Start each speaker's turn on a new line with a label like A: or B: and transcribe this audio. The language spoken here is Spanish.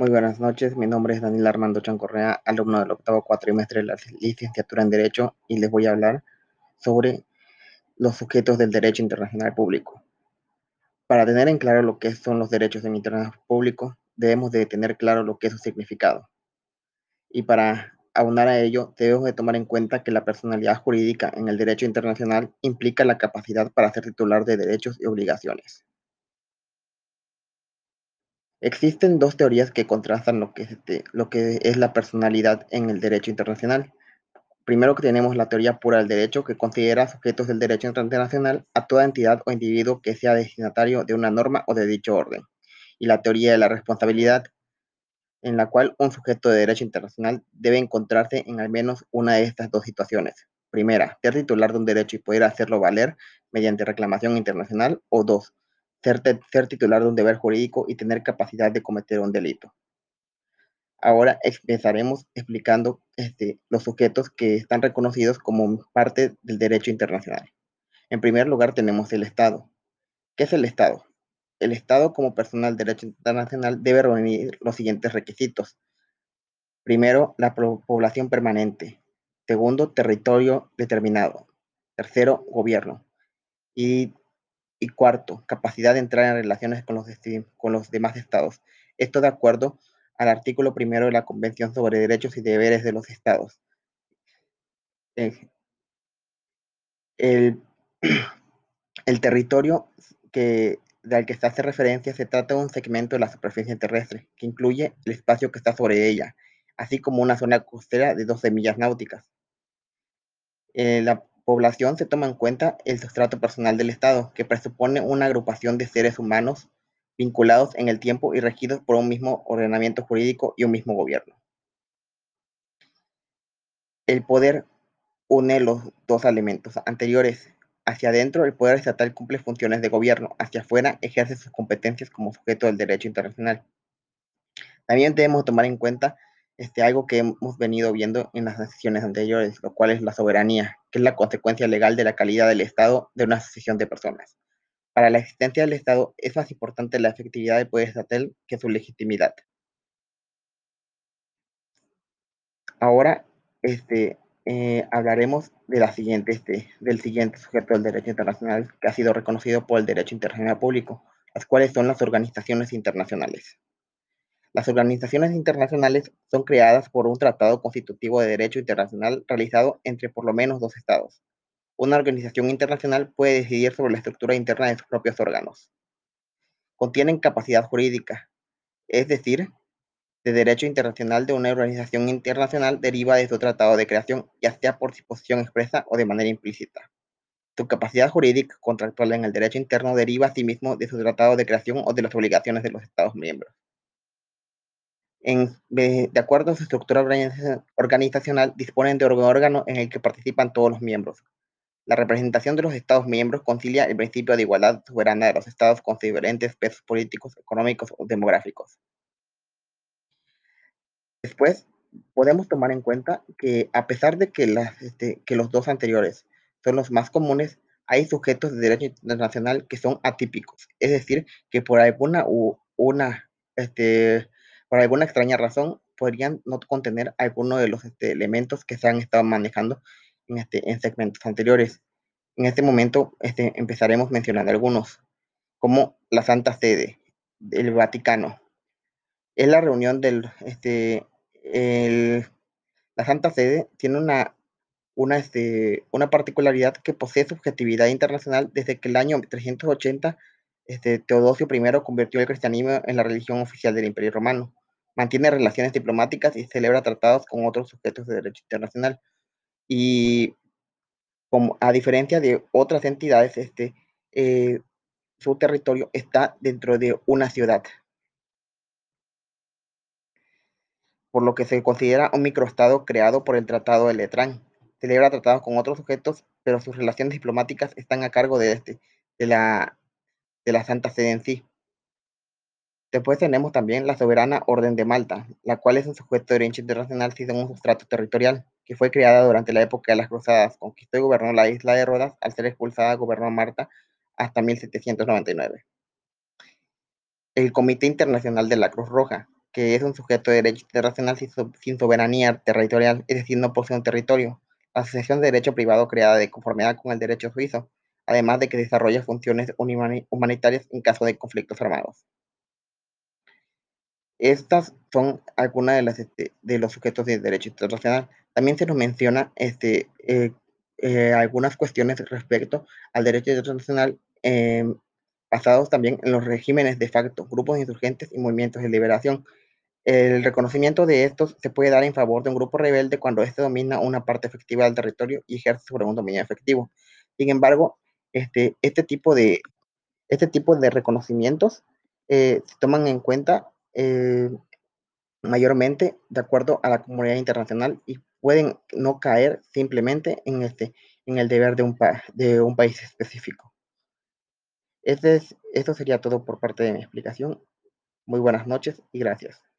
A: Muy buenas noches, mi nombre es Daniel Armando Chancorrea, alumno del octavo cuatrimestre de la licenciatura en Derecho y les voy a hablar sobre los sujetos del derecho internacional público. Para tener en claro lo que son los derechos en internacional público, debemos de tener claro lo que es su significado. Y para aunar a ello, debemos de tomar en cuenta que la personalidad jurídica en el derecho internacional implica la capacidad para ser titular de derechos y obligaciones. Existen dos teorías que contrastan lo que, es este, lo que es la personalidad en el derecho internacional. Primero que tenemos la teoría pura del derecho, que considera sujetos del derecho internacional a toda entidad o individuo que sea destinatario de una norma o de dicho orden. Y la teoría de la responsabilidad, en la cual un sujeto de derecho internacional debe encontrarse en al menos una de estas dos situaciones. Primera, ser titular de un derecho y poder hacerlo valer mediante reclamación internacional. O dos, ser, titular de un deber jurídico y tener capacidad de cometer un delito. Ahora empezaremos explicando este, los sujetos que están reconocidos como parte del derecho internacional. En primer lugar tenemos el Estado. ¿Qué es el Estado? El Estado como personal del derecho internacional debe reunir los siguientes requisitos. Primero, la población permanente. Segundo, territorio determinado. Tercero, gobierno. Y y cuarto, capacidad de entrar en relaciones con los, con los demás estados. Esto de acuerdo al artículo primero de la Convención sobre Derechos y Deberes de los Estados. Eh, el, el, territorio que, al que se hace referencia se trata de un segmento de la superficie terrestre, que incluye el espacio que está sobre ella, así como una zona costera de 12 millas náuticas. Eh, la, población se toma en cuenta el sustrato personal del Estado, que presupone una agrupación de seres humanos vinculados en el tiempo y regidos por un mismo ordenamiento jurídico y un mismo gobierno. El poder une los dos elementos anteriores. Hacia adentro, el poder estatal cumple funciones de gobierno, hacia afuera ejerce sus competencias como sujeto del derecho internacional. También debemos tomar en cuenta este, algo que hemos venido viendo en las decisiones anteriores, lo cual es la soberanía, que es la consecuencia legal de la calidad del Estado de una asociación de personas. Para la existencia del Estado es más importante la efectividad del poder estatal que su legitimidad. Ahora este, eh, hablaremos de la siguiente, este, del siguiente sujeto del derecho internacional que ha sido reconocido por el derecho internacional público, las cuales son las organizaciones internacionales. Las organizaciones internacionales son creadas por un tratado constitutivo de derecho internacional realizado entre por lo menos dos estados. Una organización internacional puede decidir sobre la estructura interna de sus propios órganos. Contienen capacidad jurídica, es decir, de derecho internacional de una organización internacional deriva de su tratado de creación, ya sea por disposición expresa o de manera implícita. Su capacidad jurídica contractual en el derecho interno deriva asimismo de su tratado de creación o de las obligaciones de los Estados miembros de, acuerdo a su estructura organizacional, disponen de un órgano en el que participan todos los miembros. La representación de los Estados miembros concilia el principio de igualdad soberana de los Estados con diferentes pesos políticos, económicos o demográficos. Después, podemos tomar en cuenta que a pesar de que, este, que los dos anteriores son los más comunes, hay sujetos de derecho internacional que son atípicos, es decir, que por alguna u una este, por alguna extraña razón, podrían no contener alguno de los este, elementos que se han estado manejando en, este, en segmentos anteriores. En este momento este, empezaremos mencionando algunos, como la Santa Sede del Vaticano. Es la reunión del, la Santa Sede tiene una, una, particularidad que posee subjetividad internacional desde que el año 380 este, Teodosio I convirtió el cristianismo en la religión oficial del Imperio Romano mantiene relaciones diplomáticas y celebra tratados con otros sujetos de derecho internacional. Y como, a diferencia de otras entidades, este, eh, su territorio está dentro de una ciudad, por lo que se considera un microestado creado por el Tratado de Letrán. Celebra tratados con otros sujetos, pero sus relaciones diplomáticas están a cargo de, este, de, la, de la Santa Sede en sí. Después tenemos también la Soberana Orden de Malta, la cual es un sujeto de derecho internacional sin un sustrato territorial, que fue creada durante la época de las Cruzadas, conquistó y gobernó la isla de Rodas, al ser expulsada gobernó Malta hasta 1799. El Comité Internacional de la Cruz Roja que es un sujeto de derecho internacional sin, soberanía territorial, es decir, no posee un territorio. La asociación de derecho privado creada de conformidad con el derecho suizo, además de que desarrolla funciones humanitarias en caso de conflictos armados. Estas son algunas de, las, este, de los sujetos de derecho internacional. También se nos menciona este, eh, eh, algunas cuestiones respecto al derecho internacional em, basados también en los regímenes de facto, grupos insurgentes y movimientos de liberación. El reconocimiento de estos se puede dar en favor de un grupo rebelde cuando éste domina una parte efectiva del territorio y ejerce sobre un dominio efectivo. Sin embargo, este, este, tipo, de, este tipo de reconocimientos eh, se toman en cuenta eh, mayormente de acuerdo a la comunidad internacional y pueden no caer simplemente en, este, en el deber de un, de un país específico. Este es, esto sería todo por parte de mi explicación. Muy buenas noches y gracias.